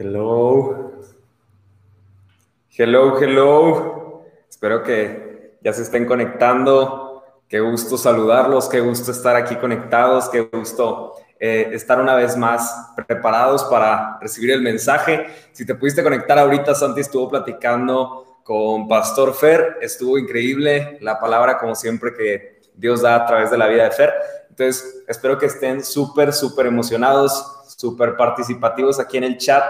Hello. Hello, hello. Espero que ya se estén conectando. Qué gusto saludarlos, qué gusto estar aquí conectados, qué gusto eh, estar una vez más preparados para recibir el mensaje. Si te pudiste conectar ahorita, Santi estuvo platicando con Pastor Fer, estuvo increíble la palabra como siempre que Dios da a través de la vida de Fer. Entonces, espero que estén súper, súper emocionados, súper participativos aquí en el chat.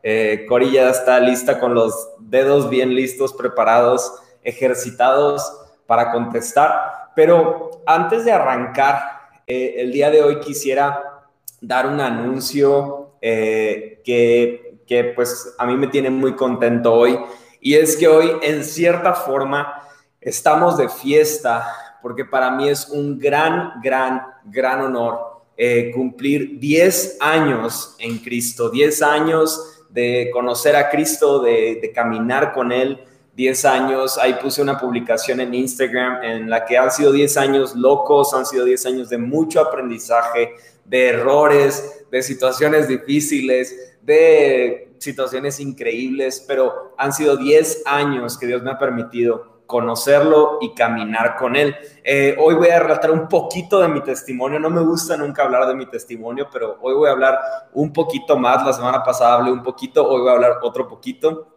Eh, Cori está lista con los dedos bien listos, preparados, ejercitados para contestar. Pero antes de arrancar, eh, el día de hoy quisiera dar un anuncio eh, que, que pues a mí me tiene muy contento hoy. Y es que hoy, en cierta forma, estamos de fiesta, porque para mí es un gran, gran, gran honor eh, cumplir 10 años en Cristo, 10 años de conocer a Cristo, de, caminar con Él, 10 años. Ahí puse una publicación en Instagram en la que han sido 10 años locos, han sido 10 años de mucho aprendizaje, de errores, de situaciones difíciles, de situaciones increíbles, pero han sido 10 años que Dios me ha permitido conocerlo y caminar con él. Eh, hoy voy a relatar un poquito de mi testimonio. No me gusta nunca hablar de mi testimonio, pero hoy voy a hablar un poquito más. La semana pasada hablé un poquito, hoy voy a hablar otro poquito.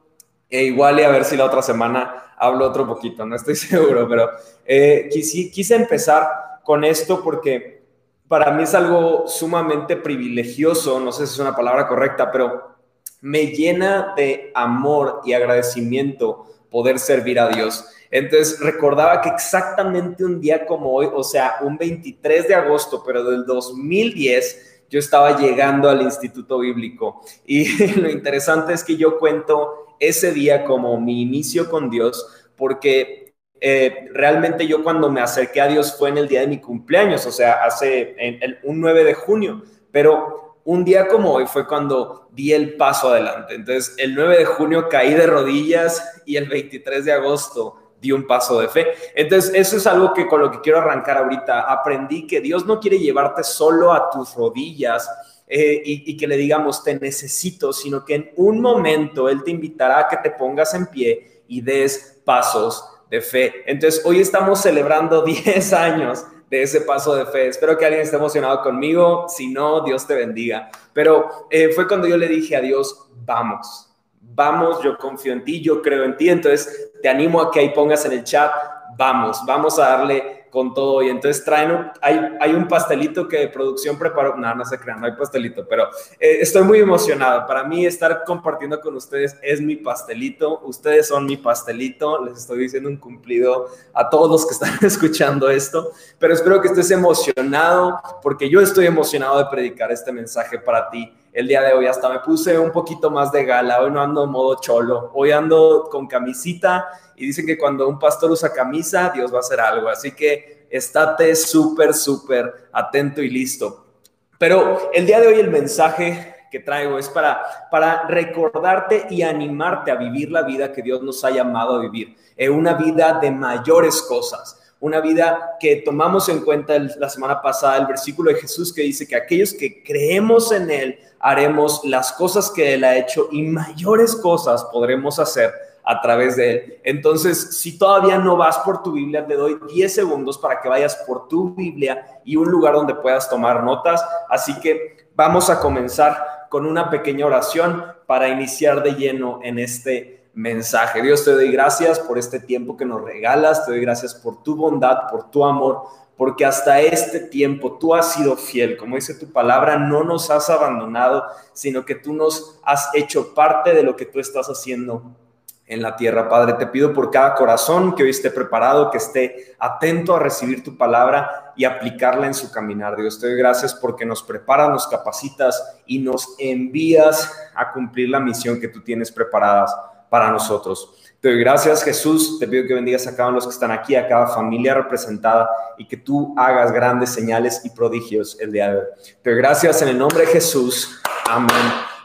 E igual y a ver si la otra semana hablo otro poquito, no estoy seguro, pero eh, quise, quise empezar con esto porque para mí es algo sumamente privilegioso, no sé si es una palabra correcta, pero me llena de amor y agradecimiento poder servir a Dios. Entonces recordaba que exactamente un día como hoy, o sea, un 23 de agosto, pero del 2010, yo estaba llegando al Instituto Bíblico. Y lo interesante es que yo cuento ese día como mi inicio con Dios, porque eh, realmente yo cuando me acerqué a Dios fue en el día de mi cumpleaños, o sea, hace en, un 9 de junio, pero un día como hoy fue cuando di el paso adelante. Entonces, el 9 de junio caí de rodillas y el 23 de agosto di un paso de fe. Entonces, eso es algo que con lo que quiero arrancar ahorita. Aprendí que Dios no quiere llevarte solo a tus rodillas eh, y, y, que le digamos, te necesito, sino que en un momento Él te invitará a que te pongas en pie y des pasos de fe. Entonces, hoy estamos celebrando 10 años de ese paso de fe. Espero que alguien esté emocionado conmigo. Si no, Dios te bendiga. Pero eh, fue cuando yo le dije a Dios, vamos vamos, yo confío en ti, yo creo en ti, entonces te animo a que ahí pongas en el chat, vamos, vamos a darle con todo. Y entonces traen, hay, hay un pastelito que de producción preparó, no, no se crean, no hay pastelito, pero eh, estoy muy emocionado. Para mí estar compartiendo con ustedes es mi pastelito, ustedes son mi pastelito, les estoy diciendo un cumplido a todos los que están escuchando esto, pero espero que estés emocionado porque yo estoy emocionado de predicar este mensaje para ti el día de hoy. Hasta me puse un poquito más de gala. Hoy no ando en modo cholo. Hoy ando con camisita y dicen que cuando un pastor usa camisa, Dios va a hacer algo. Así que estate súper, súper atento y listo. Pero el día de hoy el mensaje que traigo es para, para recordarte y animarte a vivir la vida que Dios nos ha llamado a vivir. Eh, una vida de mayores cosas una vida que tomamos en cuenta la semana pasada, el versículo de Jesús que dice que aquellos que creemos en Él haremos las cosas que Él ha hecho y mayores cosas podremos hacer a través de Él. Entonces, si todavía no vas por tu Biblia, te doy 10 segundos para que vayas por tu Biblia y un lugar donde puedas tomar notas. Así que vamos a comenzar con una pequeña oración para iniciar de lleno en este mensaje. Dios, te doy gracias por este tiempo que nos regalas, te doy gracias por tu bondad, por tu amor, porque hasta este tiempo tú has sido fiel. Como dice tu palabra, no nos has abandonado, sino que tú nos has hecho parte de lo que tú estás haciendo en la tierra. Padre, te pido por cada corazón que hoy esté preparado, que esté atento a recibir tu palabra y aplicarla en su caminar. Dios, te doy gracias porque nos preparas, nos capacitas y nos envías a cumplir la misión que tú tienes preparadas para nosotros. Te doy gracias, Jesús. Te pido que bendigas a cada uno de los que están aquí, a cada familia representada y que tú hagas grandes señales y prodigios el día de hoy. Te doy gracias en el nombre de Jesús. Amén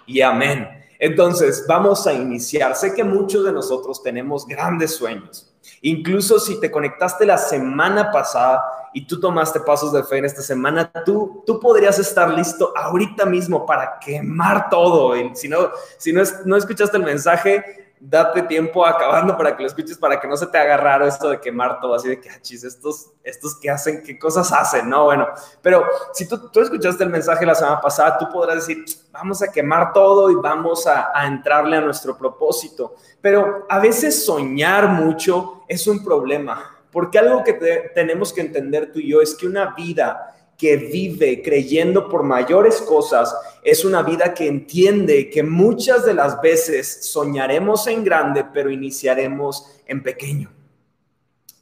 y amén. Entonces, vamos a iniciar. Sé que muchos de nosotros tenemos grandes sueños. Incluso si te conectaste la semana pasada y tú tomaste pasos de fe en esta semana, tú, tú podrías estar listo ahorita mismo para quemar todo. Y si no, si no, no escuchaste el mensaje, date tiempo acabando para que lo escuches, para que no se te haga raro esto de quemar todo, así de que, ah, chis, estos, estos que hacen, qué cosas hacen, ¿no? Bueno, pero si tú, tú escuchaste el mensaje la semana pasada, tú podrás decir, vamos a quemar todo y vamos a, a entrarle a nuestro propósito. Pero a veces soñar mucho es un problema, porque algo que tenemos que entender tú y yo es que una vida que vive creyendo por mayores cosas es una vida que entiende que muchas de las veces soñaremos en grande, pero iniciaremos en pequeño.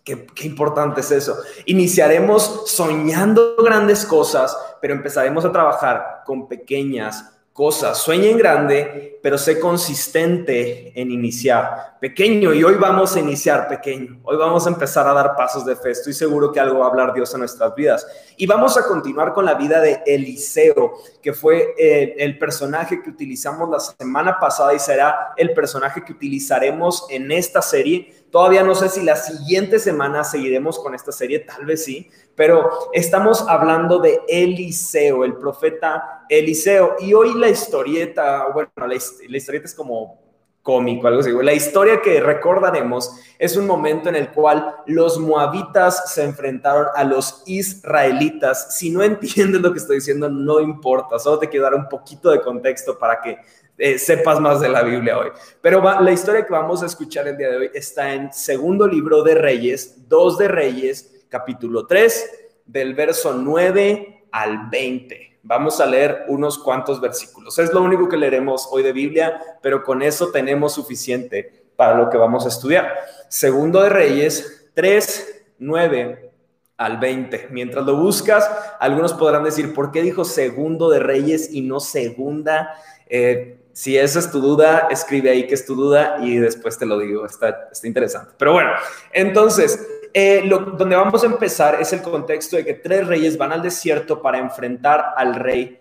Qué, importante es eso. Iniciaremos soñando grandes cosas, pero empezaremos a trabajar con pequeñas cosas. Sueña en grande, pero sé consistente en iniciar pequeño. Y hoy vamos a iniciar pequeño. Hoy vamos a empezar a dar pasos de fe. Estoy seguro que algo va a hablar Dios en nuestras vidas. Y vamos a continuar con la vida de Eliseo, que fue eh, el personaje que utilizamos la semana pasada y será el personaje que utilizaremos en esta serie. Todavía no sé si la siguiente semana seguiremos con esta serie, tal vez sí, pero estamos hablando de Eliseo, el profeta Eliseo. Y hoy la historieta, bueno, la, historieta es como cómico, algo así. La historia que recordaremos es un momento en el cual los moabitas se enfrentaron a los israelitas. Si no entiendes lo que estoy diciendo, no importa, solo te quiero dar un poquito de contexto para que eh, sepas más de la Biblia hoy. Pero la historia que vamos a escuchar el día de hoy está en segundo libro de Reyes, dos de Reyes, capítulo 3, del verso 9 al 20. Vamos a leer unos cuantos versículos. Es lo único que leeremos hoy de Biblia, pero con eso tenemos suficiente para lo que vamos a estudiar. Segundo de Reyes 3, 9 al 20. Mientras lo buscas, algunos podrán decir, ¿por qué dijo segundo de Reyes y no segunda? Eh, si esa es tu duda, escribe ahí que es tu duda y después te lo digo. Está, está interesante. Pero bueno, entonces, eh, donde vamos a empezar es el contexto de que tres reyes van al desierto para enfrentar al rey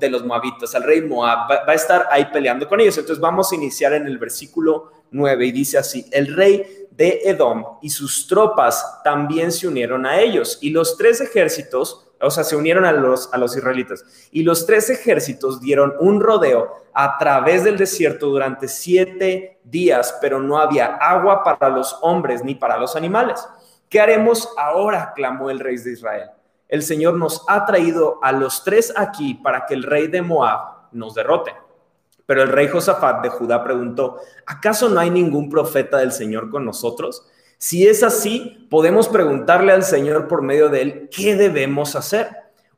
de los moabitas, al rey Moab, va, a estar ahí peleando con ellos. Entonces vamos a iniciar en el versículo 9 y dice así, el rey de Edom y sus tropas también se unieron a ellos y los tres ejércitos o sea, se unieron a los, a los israelitas. Y los tres ejércitos dieron un rodeo a través del desierto durante siete días, pero no había agua para los hombres ni para los animales. ¿Qué haremos ahora? clamó el rey de Israel. El Señor nos ha traído a los tres aquí para que el rey de Moab nos derrote. Pero el rey Josafat de Judá preguntó, ¿acaso no hay ningún profeta del Señor con nosotros? Si es así, podemos preguntarle al Señor por medio de él, ¿qué debemos hacer?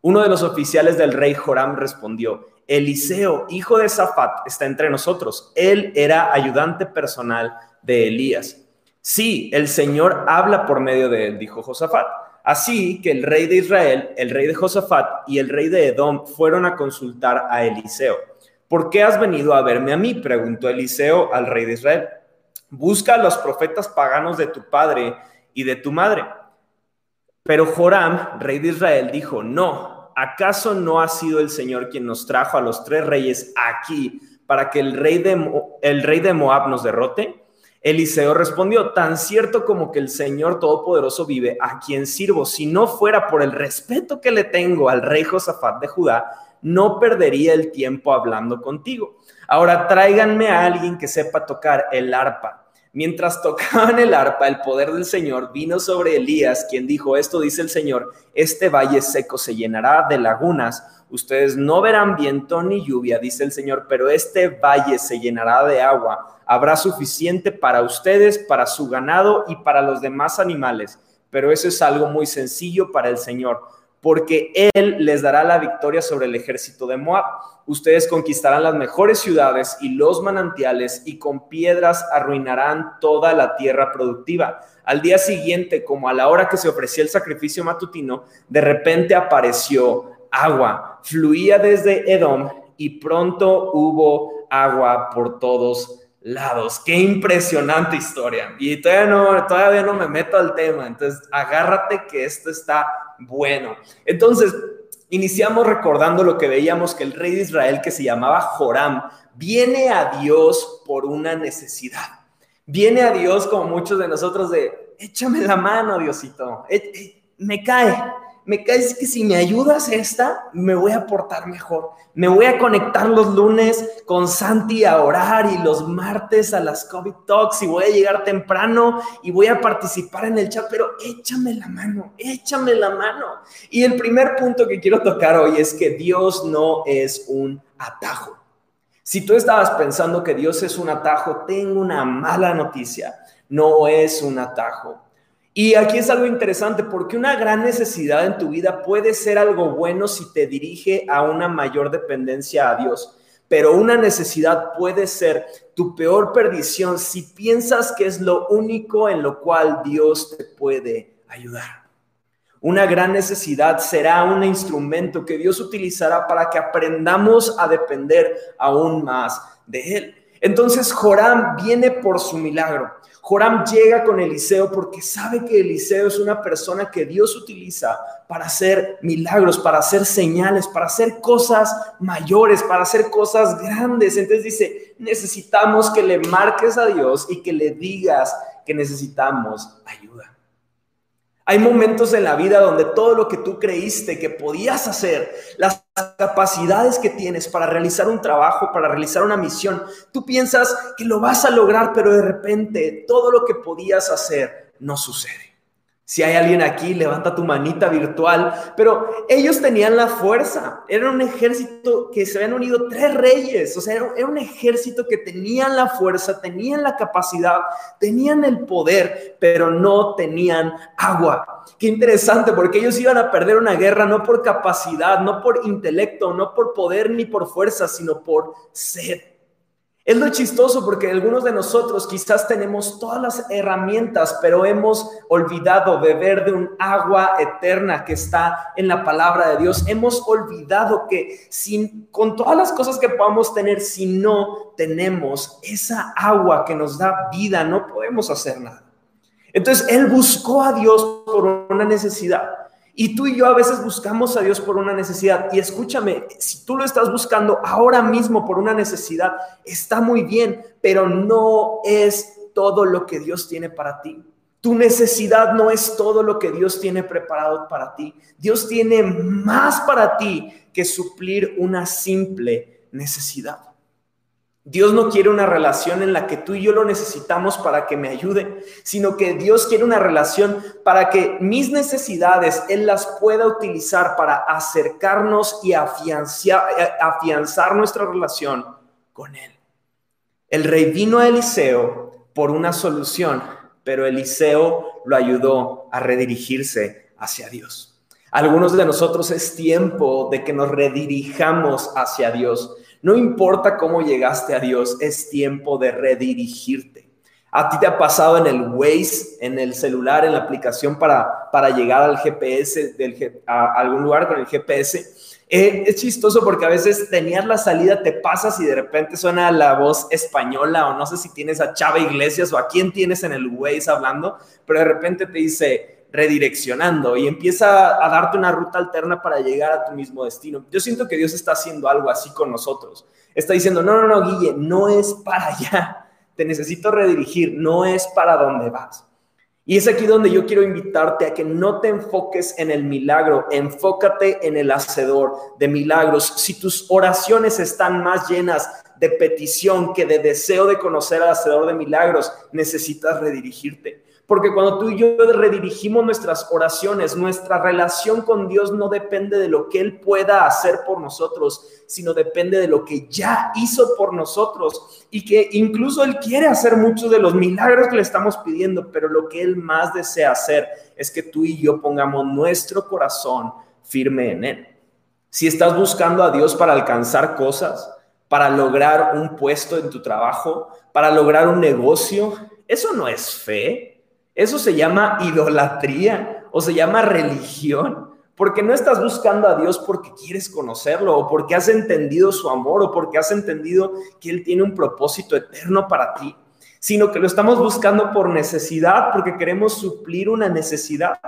Uno de los oficiales del rey Joram respondió, Eliseo, hijo de Safat, está entre nosotros. Él era ayudante personal de Elías. Sí, el Señor habla por medio de él, dijo Josafat. Así que el rey de Israel, el rey de Josafat y el rey de Edom fueron a consultar a Eliseo. ¿Por qué has venido a verme a mí? preguntó Eliseo al rey de Israel. Busca a los profetas paganos de tu padre y de tu madre. Pero Joram, rey de Israel, dijo, no, ¿acaso no ha sido el Señor quien nos trajo a los tres reyes aquí para que el rey de, el rey de Moab nos derrote? Eliseo respondió, tan cierto como que el Señor Todopoderoso vive, a quien sirvo, si no fuera por el respeto que le tengo al rey Josafat de Judá, no perdería el tiempo hablando contigo. Ahora tráiganme a alguien que sepa tocar el arpa. Mientras tocaban el arpa, el poder del Señor vino sobre Elías, quien dijo, esto dice el Señor, este valle seco se llenará de lagunas, ustedes no verán viento ni lluvia, dice el Señor, pero este valle se llenará de agua. Habrá suficiente para ustedes, para su ganado y para los demás animales. Pero eso es algo muy sencillo para el Señor, porque Él les dará la victoria sobre el ejército de Moab. Ustedes conquistarán las mejores ciudades y los manantiales y con piedras arruinarán toda la tierra productiva. Al día siguiente, como a la hora que se ofrecía el sacrificio matutino, de repente apareció agua. Fluía desde Edom y pronto hubo agua por todos lados. Qué impresionante historia. Y todavía no, todavía no me meto al tema, entonces agárrate que esto está bueno. Entonces, iniciamos recordando lo que veíamos que el rey de Israel que se llamaba Joram viene a Dios por una necesidad. Viene a Dios como muchos de nosotros de, échame la mano, Diosito. me cae, me cae que si me ayudas esta, me voy a portar mejor. Me voy a conectar los lunes con Santi a orar y los martes a las COVID Talks y voy a llegar temprano y voy a participar en el chat, pero échame la mano, échame la mano. Y el primer punto que quiero tocar hoy es que Dios no es un atajo. Si tú estabas pensando que Dios es un atajo, tengo una mala noticia. No es un atajo. Y aquí es algo interesante porque una gran necesidad en tu vida puede ser algo bueno si te dirige a una mayor dependencia a Dios, pero una necesidad puede ser tu peor perdición si piensas que es lo único en lo cual Dios te puede ayudar. Una gran necesidad será un instrumento que Dios utilizará para que aprendamos a depender aún más de Él. Entonces Joram viene por su milagro. Joram llega con Eliseo porque sabe que Eliseo es una persona que Dios utiliza para hacer milagros, para hacer señales, para hacer cosas mayores, para hacer cosas grandes. Entonces dice, necesitamos que le marques a Dios y que le digas que necesitamos ayuda. Hay momentos en la vida donde todo lo que tú creíste que podías hacer, las capacidades que tienes para realizar un trabajo, para realizar una misión, tú piensas que lo vas a lograr, pero de repente todo lo que podías hacer no sucede. Si hay alguien aquí, levanta tu manita virtual. Pero ellos tenían la fuerza. Era un ejército que se habían unido tres reyes. O sea, era, un ejército que tenían la fuerza, tenían la capacidad, tenían el poder, pero no tenían agua. Qué interesante, porque ellos iban a perder una guerra no por capacidad, no por intelecto, no por poder ni por fuerza, sino por sed. Es lo chistoso porque algunos de nosotros quizás tenemos todas las herramientas, pero hemos olvidado beber de un agua eterna que está en la palabra de Dios. Hemos olvidado que sin, con todas las cosas que podamos tener, si no tenemos esa agua que nos da vida, no podemos hacer nada. Entonces, Él buscó a Dios por una necesidad. Y tú y yo a veces buscamos a Dios por una necesidad. Y escúchame, si tú lo estás buscando ahora mismo por una necesidad, está muy bien, pero no es todo lo que Dios tiene para ti. Tu necesidad no es todo lo que Dios tiene preparado para ti. Dios tiene más para ti que suplir una simple necesidad. Dios no quiere una relación en la que tú y yo lo necesitamos para que me ayude, sino que Dios quiere una relación para que mis necesidades Él las pueda utilizar para acercarnos y afianzar, afianzar nuestra relación con Él. El rey vino a Eliseo por una solución, pero Eliseo lo ayudó a redirigirse hacia Dios. Algunos de nosotros es tiempo de que nos redirijamos hacia Dios. No importa cómo llegaste a Dios, es tiempo de redirigirte. A ti te ha pasado en el Waze, en el celular, en la aplicación para, para llegar al GPS, del, a algún lugar con el GPS. Eh, es chistoso porque a veces tenías la salida, te pasas y de repente suena la voz española o no sé si tienes a Chava Iglesias o a quién tienes en el Waze hablando, pero de repente te dice, redireccionando y empieza a darte una ruta alterna para llegar a tu mismo destino. Yo siento que Dios está haciendo algo así con nosotros. Está diciendo, no, no, no, Guille, no es para allá. Te necesito redirigir, no es para donde vas. Y es aquí donde yo quiero invitarte a que no te enfoques en el milagro, enfócate en el hacedor de milagros. Si tus oraciones están más llenas de petición que de deseo de conocer al hacedor de milagros, necesitas redirigirte. Porque cuando tú y yo redirigimos nuestras oraciones, nuestra relación con Dios no depende de lo que Él pueda hacer por nosotros, sino depende de lo que ya hizo por nosotros y que incluso Él quiere hacer muchos de los milagros que le estamos pidiendo, pero lo que Él más desea hacer es que tú y yo pongamos nuestro corazón firme en Él. Si estás buscando a Dios para alcanzar cosas, para lograr un puesto en tu trabajo, para lograr un negocio, eso no es fe, eso se llama idolatría o se llama religión, porque no estás buscando a Dios porque quieres conocerlo o porque has entendido su amor o porque has entendido que Él tiene un propósito eterno para ti, sino que lo estamos buscando por necesidad, porque queremos suplir una necesidad.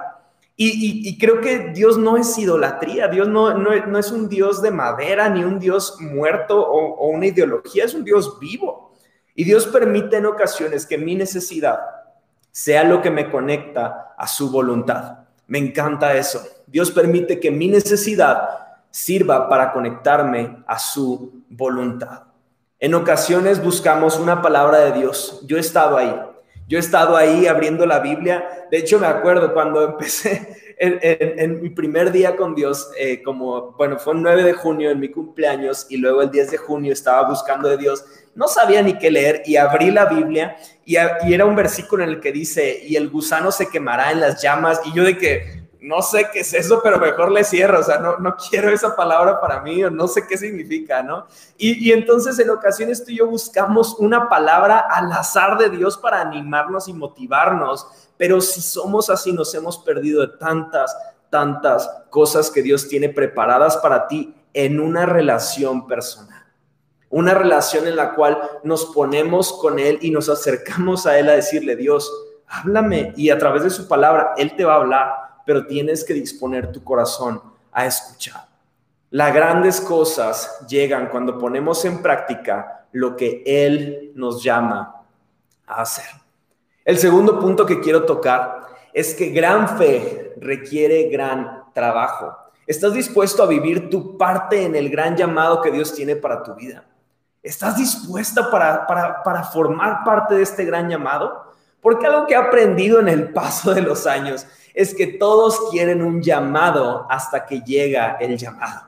Y, creo que Dios no es idolatría, Dios no, no, es un Dios de madera ni un Dios muerto o, o una ideología, es un Dios vivo. Y Dios permite en ocasiones que mi necesidad sea lo que me conecta a su voluntad. Me encanta eso. Dios permite que mi necesidad sirva para conectarme a su voluntad. En ocasiones buscamos una palabra de Dios. Yo he estado ahí. Yo he estado ahí abriendo la Biblia. De hecho, me acuerdo cuando empecé en, mi primer día con Dios, eh, como, bueno, fue el 9 de junio en mi cumpleaños y luego el 10 de junio estaba buscando de Dios. No sabía ni qué leer y abrí la Biblia y, era un versículo en el que dice, y el gusano se quemará en las llamas. Y yo de que, no sé qué es eso, pero mejor le cierro, o sea, no, no quiero esa palabra para mí, o no sé qué significa, ¿no? Y, y, entonces en ocasiones tú y yo buscamos una palabra al azar de Dios para animarnos y motivarnos, pero si somos así, nos hemos perdido de tantas, tantas cosas que Dios tiene preparadas para ti en una relación personal. Una relación en la cual nos ponemos con Él y nos acercamos a Él a decirle, Dios, háblame. Y a través de su palabra, Él te va a hablar pero tienes que disponer tu corazón a escuchar. Las grandes cosas llegan cuando ponemos en práctica lo que Él nos llama a hacer. El segundo punto que quiero tocar es que gran fe requiere gran trabajo. ¿Estás dispuesto a vivir tu parte en el gran llamado que Dios tiene para tu vida? ¿Estás dispuesta para, para, para formar parte de este gran llamado? Porque algo que he aprendido en el paso de los años es que todos quieren un llamado hasta que llega el llamado.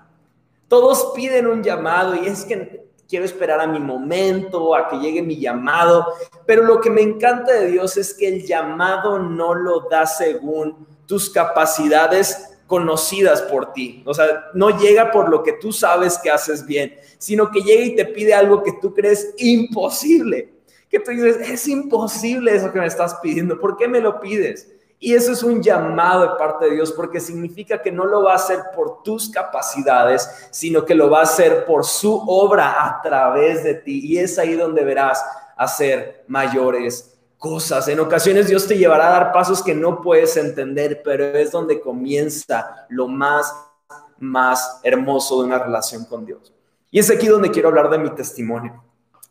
Todos piden un llamado y es que quiero esperar a mi momento, a que llegue mi llamado, pero lo que me encanta de Dios es que el llamado no lo da según tus capacidades conocidas por ti. O sea, no llega por lo que tú sabes que haces bien, sino que llega y te pide algo que tú crees imposible. Que tú dices, es imposible eso que me estás pidiendo. ¿Por qué me lo pides? Y eso es un llamado de parte de Dios porque significa que no lo va a hacer por tus capacidades, sino que lo va a hacer por su obra a través de ti. Y es ahí donde verás hacer mayores cosas. En ocasiones Dios te llevará a dar pasos que no puedes entender, pero es donde comienza lo más, más hermoso de una relación con Dios. Y es aquí donde quiero hablar de mi testimonio.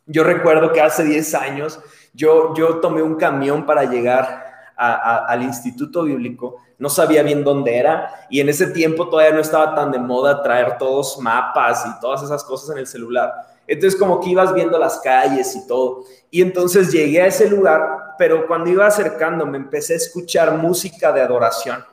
Yo recuerdo que hace 10 años yo, yo tomé un camión para llegar al instituto bíblico, no sabía bien dónde era y en ese tiempo todavía no estaba tan de moda traer todos mapas y todas esas cosas en el celular. Entonces como que ibas viendo las calles y todo. Y entonces llegué a ese lugar, pero cuando iba acercándome empecé a escuchar música de adoración.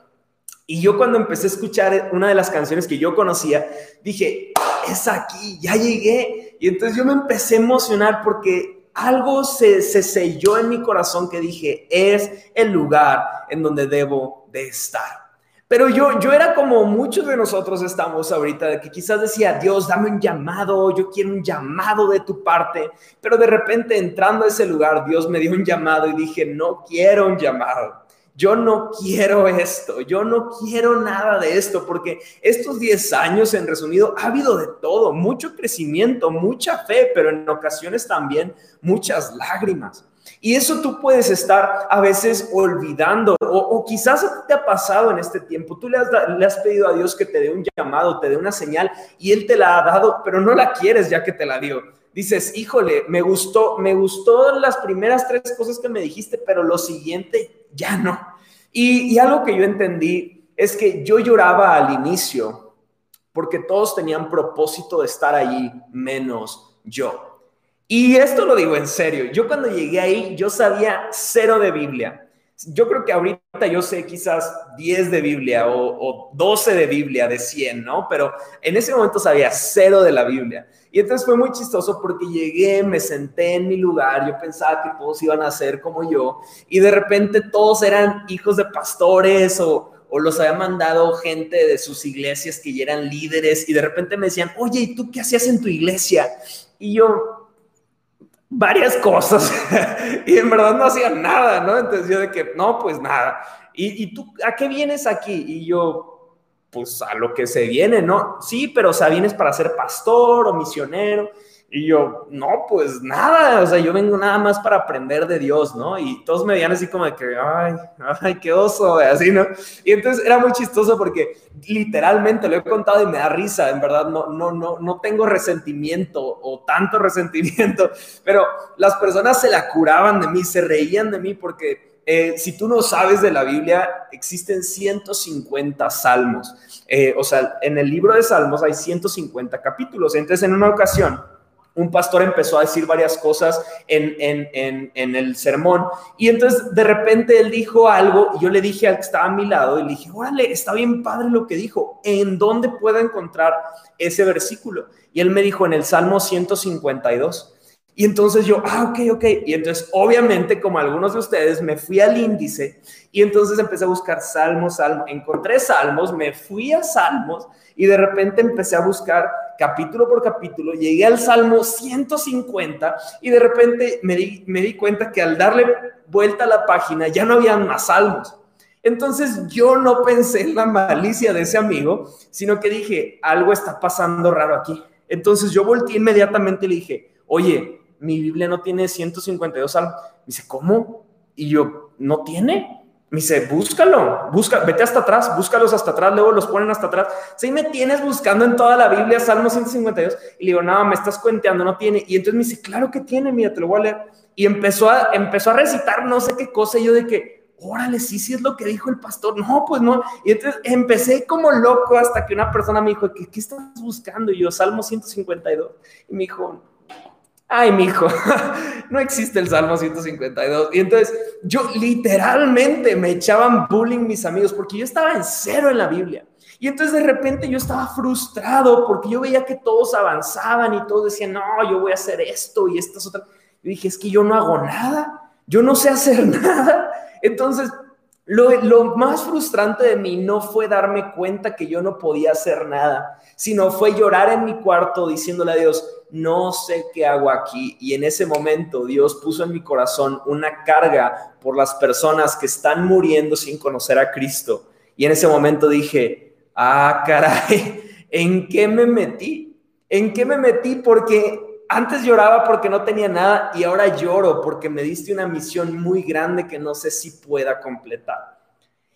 Y yo cuando empecé a escuchar una de las canciones que yo conocía, dije, es aquí, ya llegué. Y entonces yo me empecé a emocionar porque algo se, selló en mi corazón que dije, es el lugar en donde debo de estar. Pero yo, yo era como muchos de nosotros estamos ahorita, que quizás decía, Dios, dame un llamado, yo quiero un llamado de tu parte, pero de repente entrando a ese lugar, Dios me dio un llamado y dije, no quiero un llamado yo no quiero esto, yo no quiero nada de esto, porque estos 10 años, en resumido, ha habido de todo, mucho crecimiento, mucha fe, pero en ocasiones también muchas lágrimas. Y eso tú puedes estar a veces olvidando, o, quizás te ha pasado en este tiempo, tú le has, pedido a Dios que te dé un llamado, te dé una señal, y Él te la ha dado, pero no la quieres ya que te la dio dices, híjole, me gustó, me gustó las primeras tres cosas que me dijiste, pero lo siguiente ya no. Y, algo que yo entendí es que yo lloraba al inicio porque todos tenían propósito de estar allí, menos yo. Y esto lo digo en serio, yo cuando llegué ahí, yo sabía cero de Biblia. Yo creo que ahorita yo sé quizás 10 de Biblia o, o 12 de Biblia de 100, ¿no? Pero en ese momento sabía cero de la Biblia. Y entonces fue muy chistoso porque llegué, me senté en mi lugar, yo pensaba que todos iban a ser como yo, y de repente todos eran hijos de pastores o, o los había mandado gente de sus iglesias que ya eran líderes, y de repente me decían, oye, ¿y tú qué hacías en tu iglesia? Y yo, varias cosas, y en verdad no hacía nada, ¿no? Entonces yo de que, no, pues nada. ¿Y, ¿Y tú a qué vienes aquí? Y yo, pues a lo que se viene, ¿no? Sí, pero o sea, vienes para ser pastor o misionero. Y yo, no, pues nada, o sea, yo vengo nada más para aprender de Dios, ¿no? Y todos me veían así como de que, ay, ay, qué oso, así, ¿no? Y entonces era muy chistoso porque literalmente lo he contado y me da risa, en verdad, no, no, no, no tengo resentimiento o tanto resentimiento, pero las personas se la curaban de mí, se reían de mí porque eh, si tú no sabes de la Biblia, existen 150 salmos. Eh, o sea, en el libro de Salmos hay 150 capítulos. Entonces, en una ocasión, un pastor empezó a decir varias cosas en, el sermón y entonces de repente él dijo algo y yo le dije al que estaba a mi lado y le dije, órale, está bien padre lo que dijo, ¿en dónde puedo encontrar ese versículo? Y él me dijo en el Salmo 152. Y entonces yo, ah, ok, ok. Y entonces, obviamente, como algunos de ustedes, me fui al índice y entonces empecé a buscar salmos, salmos. Encontré salmos, me fui a salmos y de repente empecé a buscar capítulo por capítulo. Llegué al salmo 150 y de repente me di, me di cuenta que al darle vuelta a la página ya no habían más salmos. Entonces yo no pensé en la malicia de ese amigo, sino que dije, algo está pasando raro aquí. Entonces yo volteé inmediatamente y le dije, oye, mi Biblia no tiene 152 salmos. Dice, ¿cómo? Y yo, ¿no tiene? Me dice, búscalo, busca, vete hasta atrás, búscalos hasta atrás, luego los ponen hasta atrás. Si me tienes buscando en toda la Biblia Salmo 152 y le digo, nada, me estás cuenteando, no tiene. Y entonces me dice, claro que tiene, mira, te lo voy a leer. Y empezó a, empezó a recitar no sé qué cosa, y yo de que, órale, sí, sí es lo que dijo el pastor. No, pues no. Y entonces empecé como loco hasta que una persona me dijo, ¿qué, qué estás buscando? Y yo, Salmo 152. Y me dijo, ay, mi hijo, no existe el Salmo 152. Y entonces yo literalmente me echaban bullying mis amigos porque yo estaba en cero en la Biblia. Y entonces de repente yo estaba frustrado porque yo veía que todos avanzaban y todos decían, no, yo voy a hacer esto y estas otras. Yo dije, es que yo no hago nada, yo no sé hacer nada. Entonces lo, más frustrante de mí no fue darme cuenta que yo no podía hacer nada, sino fue llorar en mi cuarto diciéndole a Dios, no sé qué hago aquí. Y en ese momento Dios puso en mi corazón una carga por las personas que están muriendo sin conocer a Cristo. Y en ese momento dije, ah, caray, ¿en qué me metí? ¿En qué me metí? Porque antes lloraba porque no tenía nada y ahora lloro porque me diste una misión muy grande que no sé si pueda completar.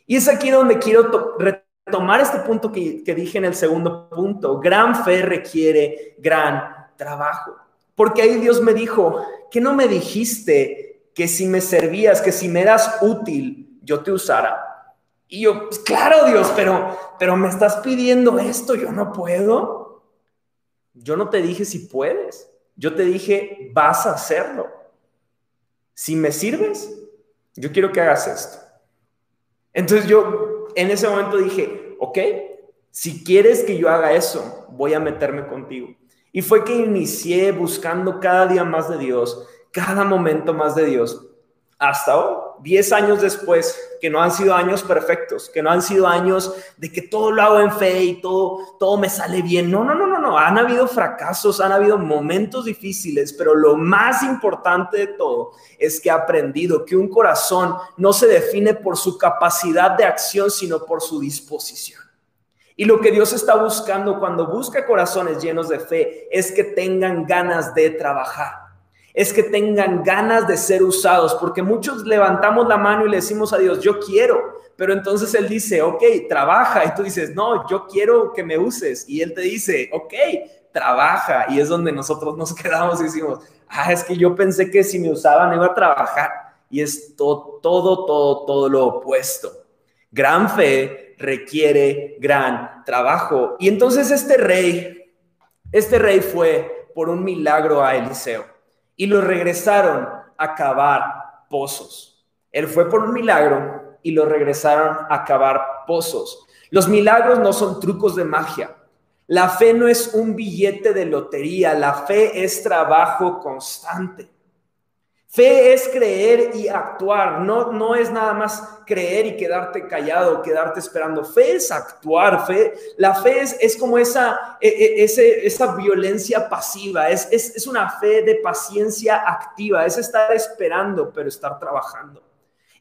Y es aquí donde quiero retomar este punto que, dije en el segundo punto. Gran fe requiere gran trabajo. Porque ahí Dios me dijo, que no me dijiste que si me servías, que si me eras útil, yo te usara. Y yo, pues claro Dios, pero, pero me estás pidiendo esto, yo no puedo. Yo no te dije si puedes. Yo te dije, vas a hacerlo. Si me sirves, yo quiero que hagas esto. Entonces yo en ese momento dije, ok, si quieres que yo haga eso, voy a meterme contigo. Y fue que inicié buscando cada día más de Dios, cada momento más de Dios, hasta hoy. 10 años después, que no han sido años perfectos, que no han sido años de que todo lo hago en fe y todo, todo me sale bien. No, no, no, no, Han habido fracasos, han habido momentos difíciles, pero lo más importante de todo es que he aprendido que un corazón no se define por su capacidad de acción, sino por su disposición. Y lo que Dios está buscando cuando busca corazones llenos de fe es que tengan ganas de trabajar es que tengan ganas de ser usados, porque muchos levantamos la mano y le decimos a Dios, yo quiero, pero entonces Él dice, ok, trabaja, y tú dices, no, yo quiero que me uses, y Él te dice, ok, trabaja, y es donde nosotros nos quedamos y decimos, ah, es que yo pensé que si me usaban iba a trabajar, y es todo, todo, todo, todo lo opuesto. Gran fe requiere gran trabajo. Y entonces este rey, este rey fue por un milagro a Eliseo y lo regresaron a cavar pozos. Él fue por un milagro y lo regresaron a cavar pozos. Los milagros no son trucos de magia. La fe no es un billete de lotería, la fe es trabajo constante. Fe es creer y actuar, no, no es nada más creer y quedarte callado, quedarte esperando. Fe es actuar, fe, la fe es, como esa, e, e, ese, esa violencia pasiva, es, es, es una fe de paciencia activa, es estar esperando, pero estar trabajando.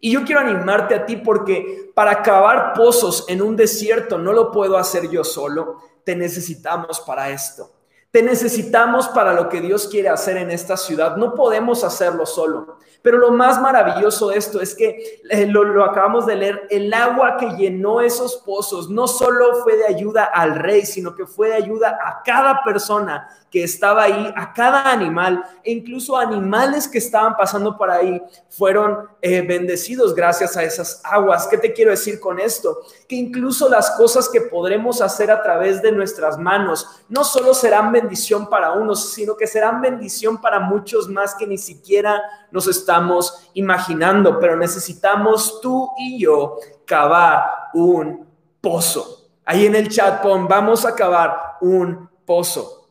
Y yo quiero animarte a ti porque para cavar pozos en un desierto no lo puedo hacer yo solo, te necesitamos para esto. Te necesitamos para lo que Dios quiere hacer en esta ciudad. No podemos hacerlo solo. Pero lo más maravilloso de esto es que eh, lo, lo, acabamos de leer, el agua que llenó esos pozos no solo fue de ayuda al rey, sino que fue de ayuda a cada persona que estaba ahí, a cada animal, e incluso animales que estaban pasando por ahí fueron eh, bendecidos gracias a esas aguas. ¿Qué te quiero decir con esto? Que incluso las cosas que podremos hacer a través de nuestras manos no solo serán bendición para unos, sino que serán bendición para muchos más que ni siquiera nos estamos imaginando, pero necesitamos tú y yo cavar un pozo. Ahí en el chat pon, vamos a cavar un pozo.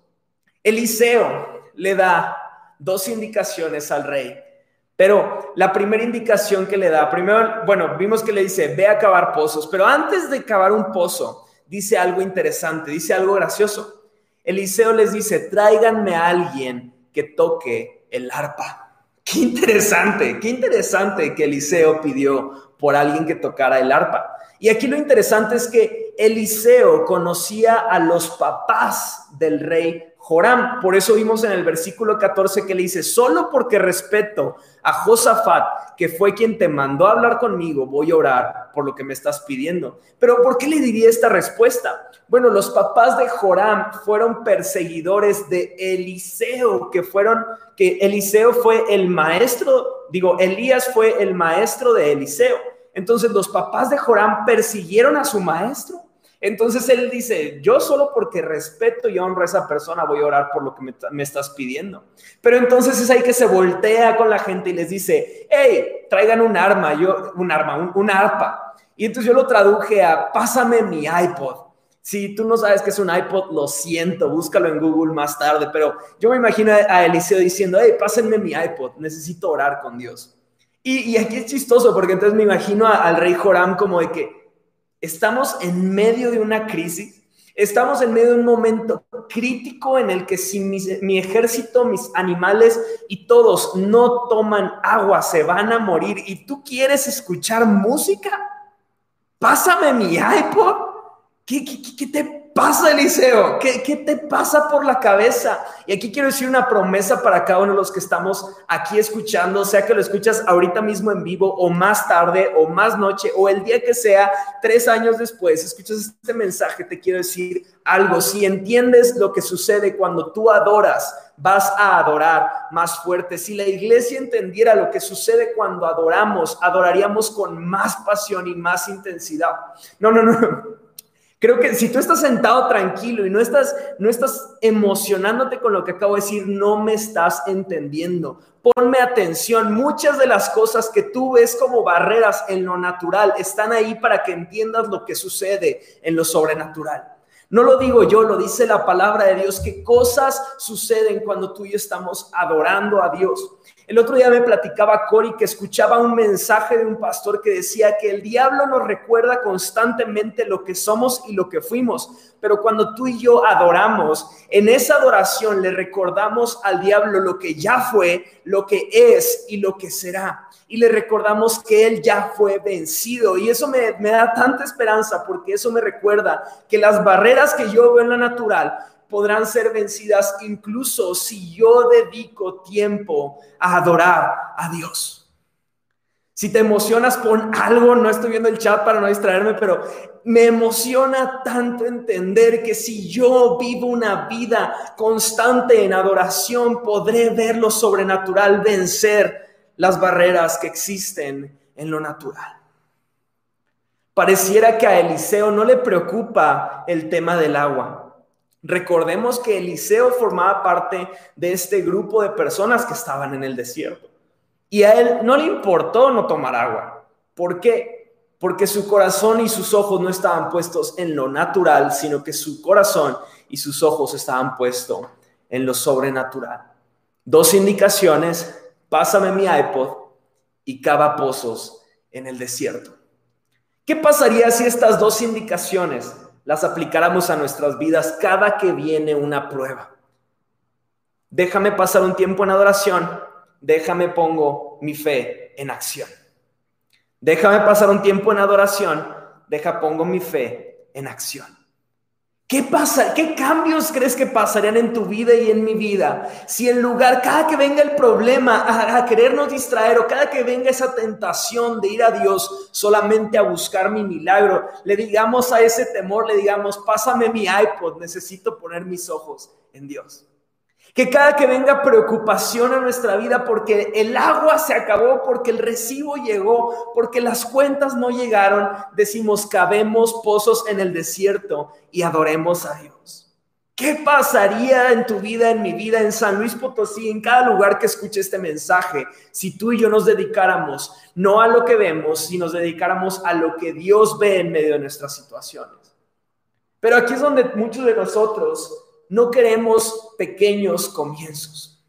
Eliseo le da dos indicaciones al rey, pero la primera indicación que le da, primero, bueno, vimos que le dice, ve a cavar pozos, pero antes de cavar un pozo, dice algo interesante, dice algo gracioso. Eliseo les dice, tráiganme a alguien que toque el arpa. Qué interesante, qué interesante que Eliseo pidió por alguien que tocara el arpa. Y aquí lo interesante es que Eliseo conocía a los papás del rey Joram. Por eso vimos en el versículo 14 que le dice, solo porque respeto a Josafat, que fue quien te mandó a hablar conmigo, voy a orar por lo que me estás pidiendo. Pero ¿por qué le diría esta respuesta? Bueno, los papás de Joram fueron perseguidores de Eliseo, que fueron, que Eliseo fue el maestro, digo, Elías fue el maestro de Eliseo. Entonces los papás de Joram persiguieron a su maestro. Entonces él dice, yo solo porque respeto y honro a esa persona voy a orar por lo que me, estás pidiendo. Pero entonces es ahí que se voltea con la gente y les dice, hey, traigan un arma, yo, un arma, un, arpa. Y entonces yo lo traduje a, pásame mi iPod. Si tú no sabes qué es un iPod, lo siento, búscalo en Google más tarde, pero yo me imagino a Eliseo diciendo, hey, pásenme mi iPod, necesito orar con Dios. Y, aquí es chistoso porque entonces me imagino al rey Joram como de que, Estamos en medio de una crisis, estamos en medio de un momento crítico en el que si mi, ejército, mis animales y todos no toman agua, se van a morir y tú quieres escuchar música, pásame mi iPod. ¿Qué, qué, qué te pasa, Eliseo? ¿Qué, ¿Qué, te pasa por la cabeza? Y aquí quiero decir una promesa para cada uno de los que estamos aquí escuchando, sea que lo escuchas ahorita mismo en vivo o más tarde o más noche o el día que sea, tres años después, escuchas este mensaje, te quiero decir algo. Si entiendes lo que sucede cuando tú adoras, vas a adorar más fuerte. Si la iglesia entendiera lo que sucede cuando adoramos, adoraríamos con más pasión y más intensidad. No, no, no. Creo que si tú estás sentado tranquilo y no estás, no estás emocionándote con lo que acabo de decir, no me estás entendiendo. Ponme atención. Muchas de las cosas que tú ves como barreras en lo natural están ahí para que entiendas lo que sucede en lo sobrenatural. No lo digo yo, lo dice la palabra de Dios, que cosas suceden cuando tú y yo estamos adorando a Dios. El otro día me platicaba Cory que escuchaba un mensaje de un pastor que decía que el diablo nos recuerda constantemente lo que somos y lo que fuimos, pero cuando tú y yo adoramos, en esa adoración le recordamos al diablo lo que ya fue, lo que es y lo que será. Y le recordamos que él ya fue vencido. Y eso me, me da tanta esperanza porque eso me recuerda que las barreras que yo veo en la natural podrán ser vencidas incluso si yo dedico tiempo a adorar a Dios. Si te emocionas, pon algo, no estoy viendo el chat para no distraerme, pero me emociona tanto entender que si yo vivo una vida constante en adoración, podré ver lo sobrenatural vencer las barreras que existen en lo natural. Pareciera que a Eliseo no le preocupa el tema del agua. Recordemos que Eliseo formaba parte de este grupo de personas que estaban en el desierto. Y a él no le importó no tomar agua. ¿Por qué? Porque su corazón y sus ojos no estaban puestos en lo natural, sino que su corazón y sus ojos estaban puestos en lo sobrenatural. Dos indicaciones, pásame mi iPod y cava pozos en el desierto. ¿Qué pasaría si estas dos indicaciones las aplicáramos a nuestras vidas cada que viene una prueba. Déjame pasar un tiempo en adoración, déjame pongo mi fe en acción. Déjame pasar un tiempo en adoración, deja pongo mi fe en acción. ¿Qué pasa? ¿Qué cambios crees que pasarían en tu vida y en mi vida si en lugar, cada que venga el problema a, querernos distraer o cada que venga esa tentación de ir a Dios solamente a buscar mi milagro, le digamos a ese temor, le digamos, pásame mi iPod, necesito poner mis ojos en Dios? Que cada que venga preocupación a nuestra vida porque el agua se acabó, porque el recibo llegó, porque las cuentas no llegaron, decimos, cabemos pozos en el desierto y adoremos a Dios. ¿Qué pasaría en tu vida, en mi vida, en San Luis Potosí, en cada lugar que escuche este mensaje, si tú y yo nos dedicáramos no a lo que vemos, si nos dedicáramos a lo que Dios ve en medio de nuestras situaciones? Pero aquí es donde muchos de nosotros no queremos pequeños comienzos.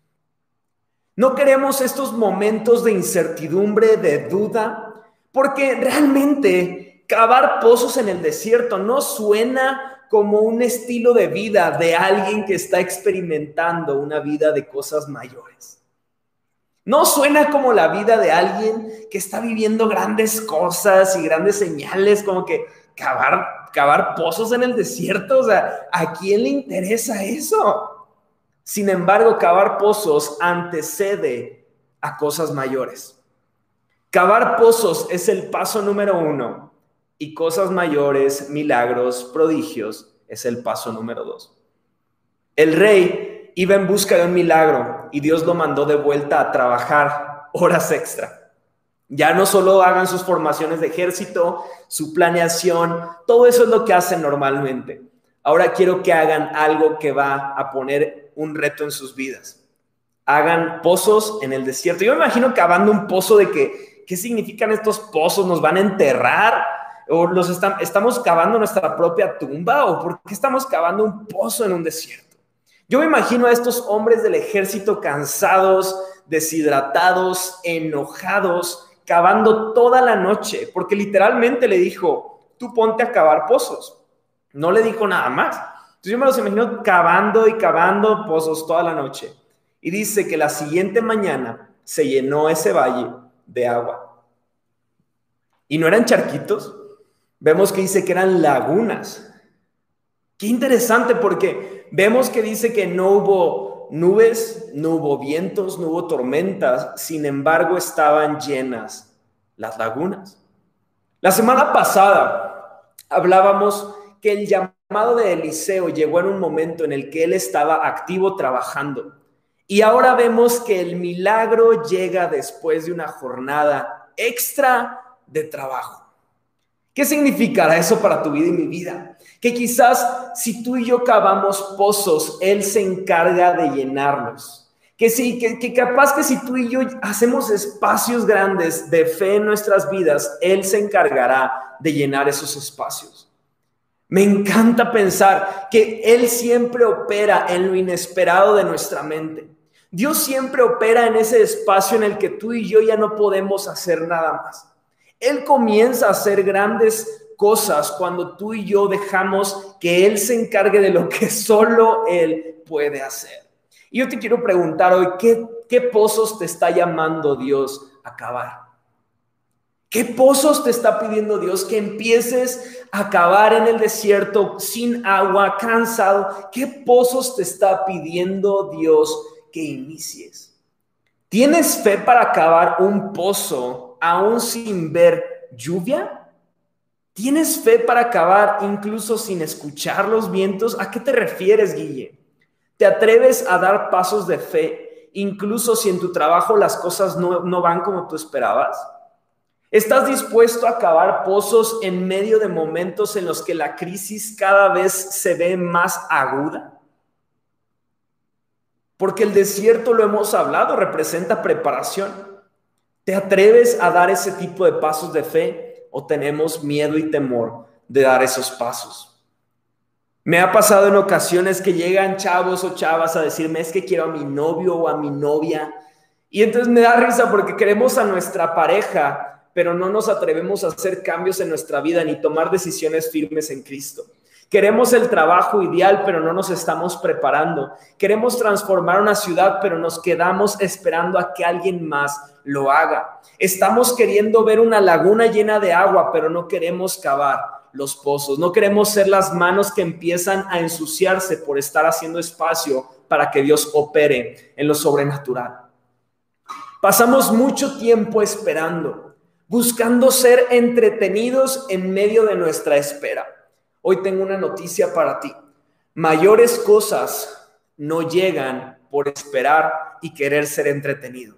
No queremos estos momentos de incertidumbre, de duda, porque realmente cavar pozos en el desierto no suena como un estilo de vida de alguien que está experimentando una vida de cosas mayores. No suena como la vida de alguien que está viviendo grandes cosas y grandes señales, como que cavar cavar pozos en el desierto. O sea, ¿a quién le interesa eso? Sin embargo, cavar pozos antecede a cosas mayores. Cavar pozos es el paso número uno y cosas mayores, milagros, prodigios es el paso número dos. El rey iba en busca de un milagro y Dios lo mandó de vuelta a trabajar horas extra. Ya no solo hagan sus formaciones de ejército, su planeación, todo eso es lo que hacen normalmente. Ahora quiero que hagan algo que va a poner un reto en sus vidas. Hagan pozos en el desierto. Yo me imagino cavando un pozo de que, ¿qué significan estos pozos? ¿Nos van a enterrar? ¿O los estamos cavando nuestra propia tumba? ¿O por qué estamos cavando un pozo en un desierto? Yo me imagino a estos hombres del ejército cansados, deshidratados, enojados, cavando toda la noche, porque literalmente le dijo, tú ponte a cavar pozos. No le dijo nada más. Entonces yo me los imagino cavando y cavando pozos toda la noche. Y dice que la siguiente mañana se llenó ese valle de agua. Y no eran charquitos, vemos que dice que eran lagunas. Qué interesante porque vemos que dice que no hubo nubes, no hubo vientos, no hubo tormentas, sin embargo estaban llenas las lagunas. La semana pasada hablábamos que el llamado de Eliseo llegó en un momento en el que él estaba activo trabajando. Y ahora vemos que el milagro llega después de una jornada extra de trabajo. ¿Qué significará eso para tu vida y mi vida? Que quizás si tú y yo cavamos pozos, Él se encarga de llenarlos. Que sí, que, capaz que si tú y yo hacemos espacios grandes de fe en nuestras vidas, Él se encargará de llenar esos espacios. Me encanta pensar que Él siempre opera en lo inesperado de nuestra mente. Dios siempre opera en ese espacio en el que tú y yo ya no podemos hacer nada más. Él comienza a hacer grandes cosas cuando tú y yo dejamos que Él se encargue de lo que solo Él puede hacer. Y yo te quiero preguntar hoy, ¿qué, qué pozos te está llamando Dios a cavar? ¿Qué pozos te está pidiendo Dios que empieces a cavar en el desierto sin agua, cansado? ¿Qué pozos te está pidiendo Dios que inicies? ¿Tienes fe para cavar un pozo aún sin ver lluvia? ¿Tienes fe para acabar incluso sin escuchar los vientos? ¿A qué te refieres, Guille? ¿Te atreves a dar pasos de fe incluso si en tu trabajo las cosas no, van como tú esperabas? ¿Estás dispuesto a acabar pozos en medio de momentos en los que la crisis cada vez se ve más aguda? Porque el desierto, lo hemos hablado, representa preparación. ¿Te atreves a dar ese tipo de pasos de fe o tenemos miedo y temor de dar esos pasos? Me ha pasado en ocasiones que llegan chavos o chavas a decirme es que quiero a mi novio o a mi novia. Y entonces me da risa porque queremos a nuestra pareja, pero no nos atrevemos a hacer cambios en nuestra vida ni tomar decisiones firmes en Cristo. Queremos el trabajo ideal, pero no nos estamos preparando. Queremos transformar una ciudad, pero nos quedamos esperando a que alguien más lo haga. Estamos queriendo ver una laguna llena de agua, pero no queremos cavar los pozos. No queremos ser las manos que empiezan a ensuciarse por estar haciendo espacio para que Dios opere en lo sobrenatural. Pasamos mucho tiempo esperando, buscando ser entretenidos en medio de nuestra espera. Hoy tengo una noticia para ti. Mayores cosas no llegan por esperar y querer ser entretenido.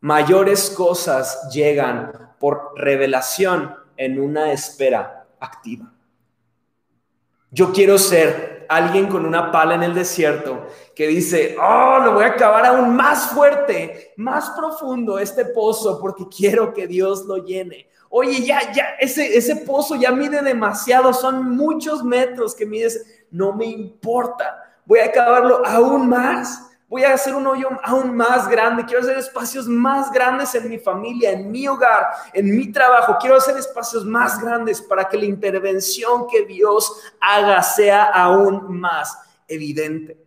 Mayores cosas llegan por revelación en una espera activa. Yo quiero ser alguien con una pala en el desierto que dice, oh, lo voy a acabar aún más fuerte, más profundo este pozo porque quiero que Dios lo llene. Oye, ya, ya, ese, ese pozo ya mide demasiado, son muchos metros que mides, no me importa, voy a acabarlo aún más Voy a hacer un hoyo aún más grande. Quiero hacer espacios más grandes en mi familia, en mi hogar, en mi trabajo. Quiero hacer espacios más grandes para que la intervención que Dios haga sea aún más evidente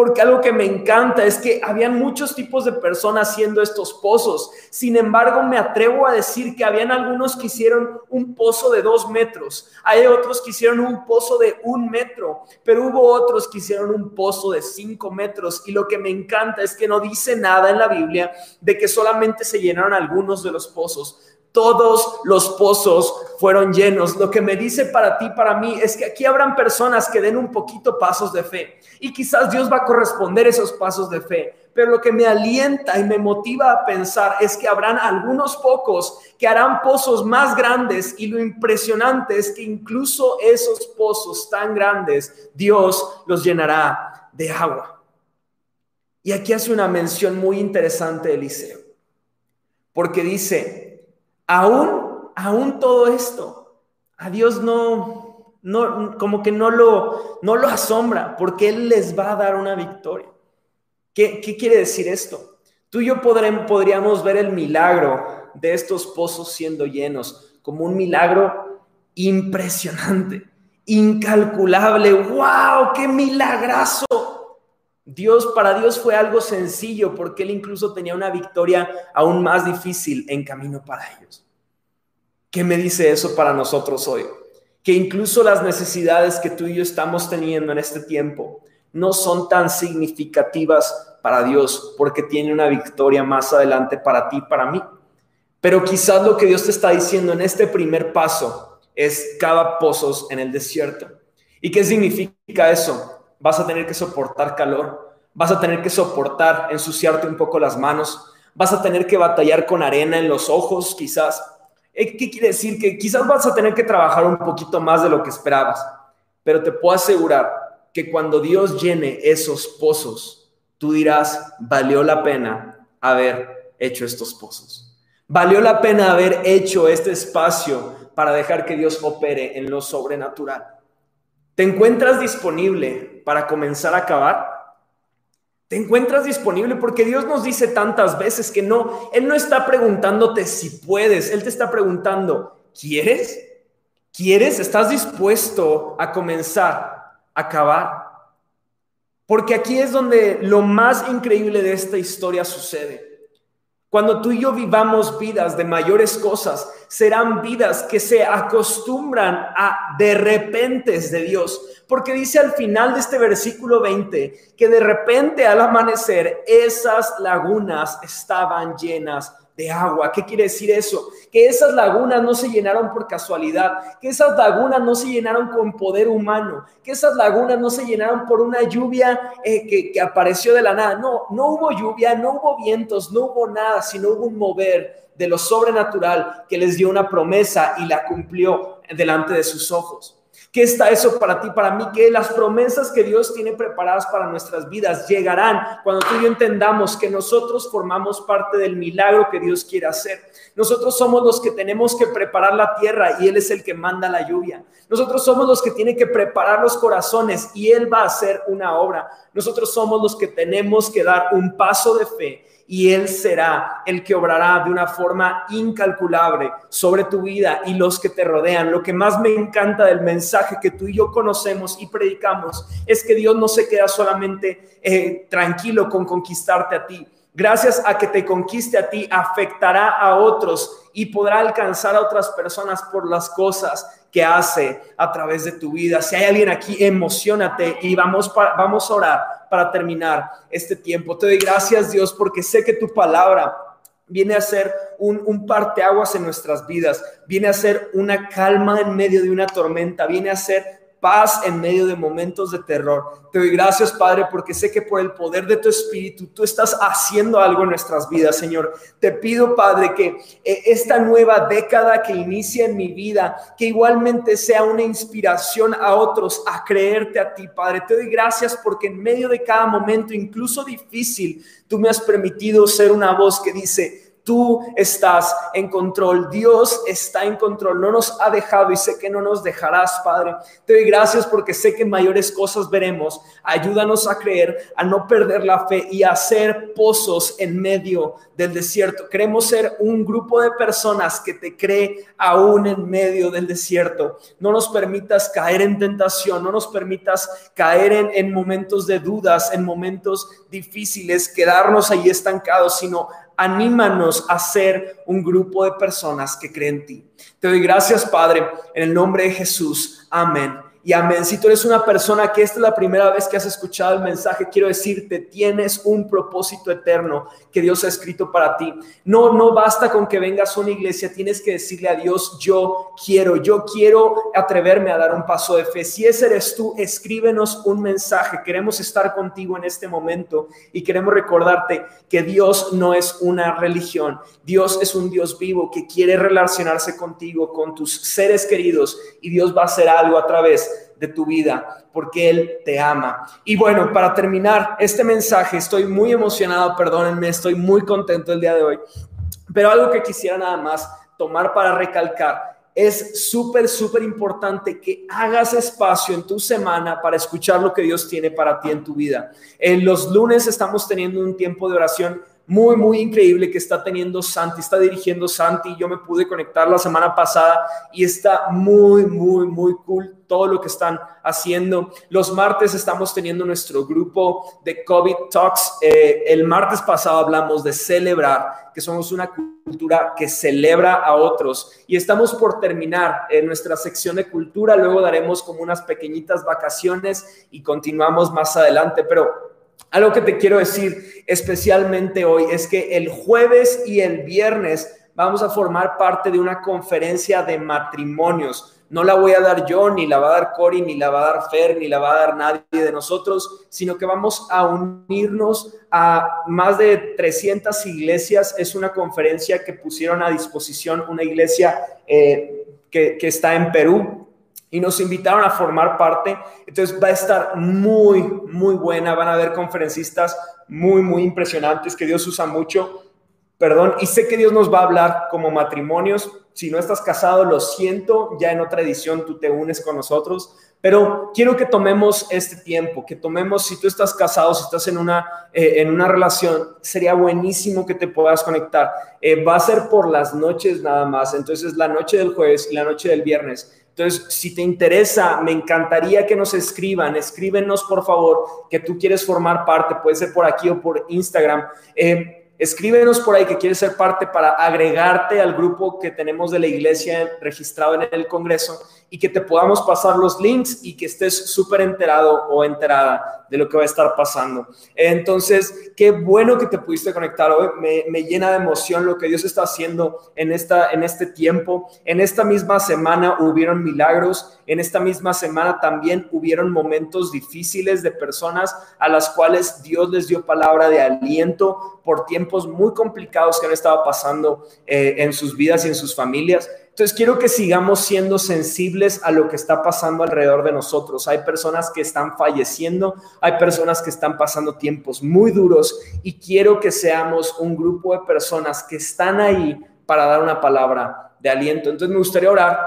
porque algo que me encanta es que habían muchos tipos de personas haciendo estos pozos. Sin embargo, me atrevo a decir que habían algunos que hicieron un pozo de dos metros, hay otros que hicieron un pozo de un metro, pero hubo otros que hicieron un pozo de cinco metros. Y lo que me encanta es que no dice nada en la Biblia de que solamente se llenaron algunos de los pozos todos los pozos fueron llenos. Lo que me dice para ti, para mí, es que aquí habrán personas que den un poquito pasos de fe y quizás Dios va a corresponder esos pasos de fe. Pero lo que me alienta y me motiva a pensar es que habrán algunos pocos que harán pozos más grandes y lo impresionante es que incluso esos pozos tan grandes, Dios los llenará de agua. Y aquí hace una mención muy interesante Eliseo, porque dice, aún, aún todo esto, a Dios no, no, como que no lo, no lo asombra, porque Él les va a dar una victoria. ¿Qué, qué quiere decir esto? Tú y yo podríamos ver el milagro de estos pozos siendo llenos como un milagro impresionante, incalculable. ¡Wow! ¡Qué milagrazo! Dios, para Dios fue algo sencillo porque Él incluso tenía una victoria aún más difícil en camino para ellos. ¿Qué me dice eso para nosotros hoy? Que incluso las necesidades que tú y yo estamos teniendo en este tiempo no son tan significativas para Dios porque tiene una victoria más adelante para ti, para mí. Pero quizás lo que Dios te está diciendo en este primer paso es cada pozos en el desierto. ¿Y qué significa eso? Vas a tener que soportar calor, vas a tener que soportar ensuciarte un poco las manos, vas a tener que batallar con arena en los ojos, quizás. Eh, ¿Qué quiere decir? Que quizás vas a tener que trabajar un poquito más de lo que esperabas, pero te puedo asegurar que cuando Dios llene esos pozos, tú dirás, valió la pena haber hecho estos pozos. Valió la pena haber hecho este espacio para dejar que Dios opere en lo sobrenatural. ¿Te encuentras disponible para comenzar a acabar? ¿Te encuentras disponible? Porque Dios nos dice tantas veces que no, Él no está preguntándote si puedes, Él te está preguntando, ¿quieres? ¿Quieres? ¿Estás dispuesto a comenzar a acabar? Porque aquí es donde lo más increíble de esta historia sucede. Cuando tú y yo vivamos vidas de mayores cosas, serán vidas que se acostumbran a de repente de Dios. Porque dice al final de este versículo 20 que de repente al amanecer esas lagunas estaban llenas de agua. ¿Qué quiere decir eso? Que esas lagunas no se llenaron por casualidad, que esas lagunas no se llenaron con poder humano, que esas lagunas no se llenaron por una lluvia eh, que, que apareció de la nada. No, no hubo lluvia, no hubo vientos, no hubo nada, sino hubo un mover de lo sobrenatural que les dio una promesa y la cumplió delante de sus ojos. ¿Qué está eso para ti, para mí? Que las promesas que Dios tiene preparadas para nuestras vidas llegarán cuando tú y yo entendamos que nosotros formamos parte del milagro que Dios quiere hacer. Nosotros somos los que tenemos que preparar la tierra y Él es el que manda la lluvia. Nosotros somos los que tienen que preparar los corazones y Él va a hacer una obra. Nosotros somos los que tenemos que dar un paso de fe y Él será el que obrará de una forma incalculable sobre tu vida y los que te rodean. Lo que más me encanta del mensaje que tú y yo conocemos y predicamos es que Dios no se queda solamente eh, tranquilo con conquistarte a ti. Gracias a que te conquiste a ti, afectará a otros y podrá alcanzar a otras personas por las cosas que hace a través de tu vida. Si hay alguien aquí, emocionate y vamos, vamos a orar para terminar este tiempo. Te doy gracias Dios porque sé que tu palabra viene a ser un, un parteaguas en nuestras vidas, viene a ser una calma en medio de una tormenta, viene a ser paz en medio de momentos de terror. Te doy gracias, Padre, porque sé que por el poder de tu Espíritu tú estás haciendo algo en nuestras vidas, Señor. Te pido, Padre, que eh, esta nueva década que inicia en mi vida, que igualmente sea una inspiración a otros a creerte a ti, Padre. Te doy gracias porque en medio de cada momento, incluso difícil, tú me has permitido ser una voz que dice, Tú estás en control, Dios está en control, no nos ha dejado y sé que no nos dejarás, Padre. Te doy gracias porque sé que mayores cosas veremos. Ayúdanos a creer, a no perder la fe y a hacer pozos en medio del desierto. Queremos ser un grupo de personas que te cree aún en medio del desierto. No nos permitas caer en tentación, no nos permitas caer en, en momentos de dudas, en momentos difíciles, quedarnos ahí estancados, sino anímanos a ser un grupo de personas que creen en ti. Te doy gracias, Padre, en el nombre de Jesús. Amén y amén. Si tú eres una persona que esta es la primera vez que has escuchado el mensaje, quiero decirte, tienes un propósito eterno que Dios ha escrito para ti. No, no basta con que vengas a una iglesia, tienes que decirle a Dios, yo quiero, yo quiero atreverme a dar un paso de fe. Si ese eres tú, escríbenos un mensaje. Queremos estar contigo en este momento y queremos recordarte que Dios no es una religión. Dios es un Dios vivo que quiere relacionarse contigo, con tus seres queridos y Dios va a hacer algo a través de tu vida, porque Él te ama. Y bueno, para terminar este mensaje, estoy muy emocionado, perdónenme, estoy muy contento el día de hoy, pero algo que quisiera nada más tomar para recalcar. Es súper, súper importante que hagas espacio en tu semana para escuchar lo que Dios tiene para ti en tu vida. En los lunes estamos teniendo un tiempo de oración muy, muy increíble que está teniendo Santi, está dirigiendo Santi. Yo me pude conectar la semana pasada y está muy, muy, muy cool todo lo que están haciendo. Los martes estamos teniendo nuestro grupo de COVID Talks. Eh, el martes pasado hablamos de celebrar, que somos una cultura que celebra a otros. Y estamos por terminar en nuestra sección de cultura. Luego daremos como unas pequeñitas vacaciones y continuamos más adelante. Pero algo que te quiero decir especialmente hoy es que el jueves y el viernes vamos a formar parte de una conferencia de matrimonios. No la voy a dar yo, ni la va a dar Cory, ni la va a dar Fer, ni la va a dar nadie de nosotros, sino que vamos a unirnos a más de 300 iglesias. Es una conferencia que pusieron a disposición una iglesia eh, que, que está en Perú, y nos invitaron a formar parte. Entonces va a estar muy, muy buena. Van a haber conferencistas muy, muy impresionantes que Dios usa mucho. Perdón, y sé que Dios nos va a hablar como matrimonios. Si no estás casado, lo siento, ya en otra edición tú te unes con nosotros. Pero quiero que tomemos este tiempo, que tomemos, si tú estás casado, si estás en una, eh, en una relación, sería buenísimo que te puedas conectar. Eh, va a ser por las noches nada más, entonces la noche del jueves y la noche del viernes entonces, si te interesa, me encantaría que nos escriban. Escríbenos, por favor, que tú quieres formar parte. Puede ser por aquí o por Instagram. Eh, escríbenos por ahí que quieres ser parte para agregarte al grupo que tenemos de la iglesia registrado en el Congreso y que te podamos pasar los links y que estés súper enterado o enterada de lo que va a estar pasando. Entonces, qué bueno que te pudiste conectar hoy. Me, llena de emoción lo que Dios está haciendo en, esta, en este tiempo. En esta misma semana hubieron milagros. En esta misma semana también hubieron momentos difíciles de personas a las cuales Dios les dio palabra de aliento por tiempos muy complicados que han estado pasando eh, en sus vidas y en sus familias. Entonces quiero que sigamos siendo sensibles a lo que está pasando alrededor de nosotros. Hay personas que están falleciendo, hay personas que están pasando tiempos muy duros y quiero que seamos un grupo de personas que están ahí para dar una palabra de aliento. Entonces me gustaría orar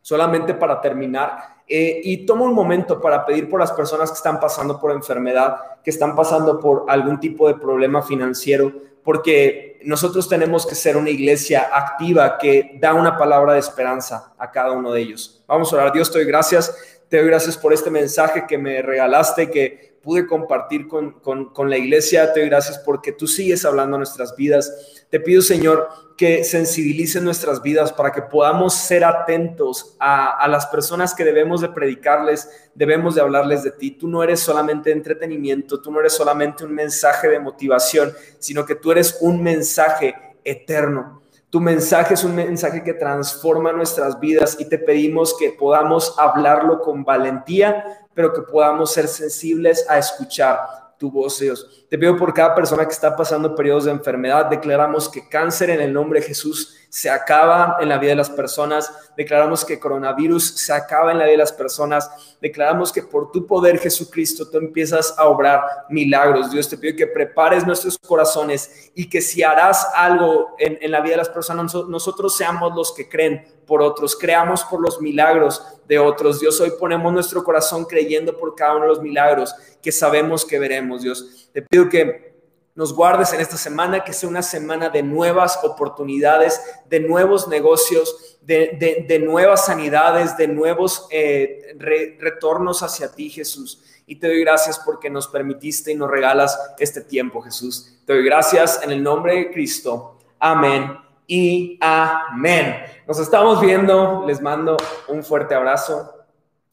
solamente para terminar eh, y tomo un momento para pedir por las personas que están pasando por enfermedad, que están pasando por algún tipo de problema financiero, porque nosotros tenemos que ser una iglesia activa que da una palabra de esperanza a cada uno de ellos. Vamos a orar. Dios, te doy gracias. Te doy gracias por este mensaje que me regalaste, que pude compartir con, con, la iglesia. Te doy gracias porque tú sigues hablando nuestras vidas. Te pido, Señor, que sensibilice nuestras vidas para que podamos ser atentos a, a, las personas que debemos de predicarles, debemos de hablarles de ti. Tú no eres solamente entretenimiento, tú no eres solamente un mensaje de motivación, sino que tú eres un mensaje eterno. Tu mensaje es un mensaje que transforma nuestras vidas y te pedimos que podamos hablarlo con valentía, pero que podamos ser sensibles a escuchar tu voz, Dios. Te pido por cada persona que está pasando periodos de enfermedad, declaramos que cáncer en el nombre de Jesús se acaba en la vida de las personas, declaramos que coronavirus se acaba en la vida de las personas, declaramos que por tu poder Jesucristo tú empiezas a obrar milagros. Dios te pido que prepares nuestros corazones y que si harás algo en, en la vida de las personas, nosotros seamos los que creen por otros, creamos por los milagros de otros. Dios, hoy ponemos nuestro corazón creyendo por cada uno de los milagros que sabemos que veremos, Dios. Te pido que nos guardes en esta semana, que sea una semana de nuevas oportunidades, de nuevos negocios, de, nuevas sanidades, de nuevos eh, retornos hacia ti, Jesús. Y te doy gracias porque nos permitiste y nos regalas este tiempo, Jesús. Te doy gracias en el nombre de Cristo. Amén y amén. Nos estamos viendo. Les mando un fuerte abrazo.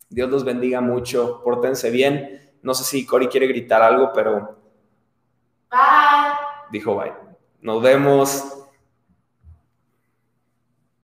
Dios los bendiga mucho. Pórtense bien. No sé si Cory quiere gritar algo, pero Bye. Dijo bye. Nos vemos.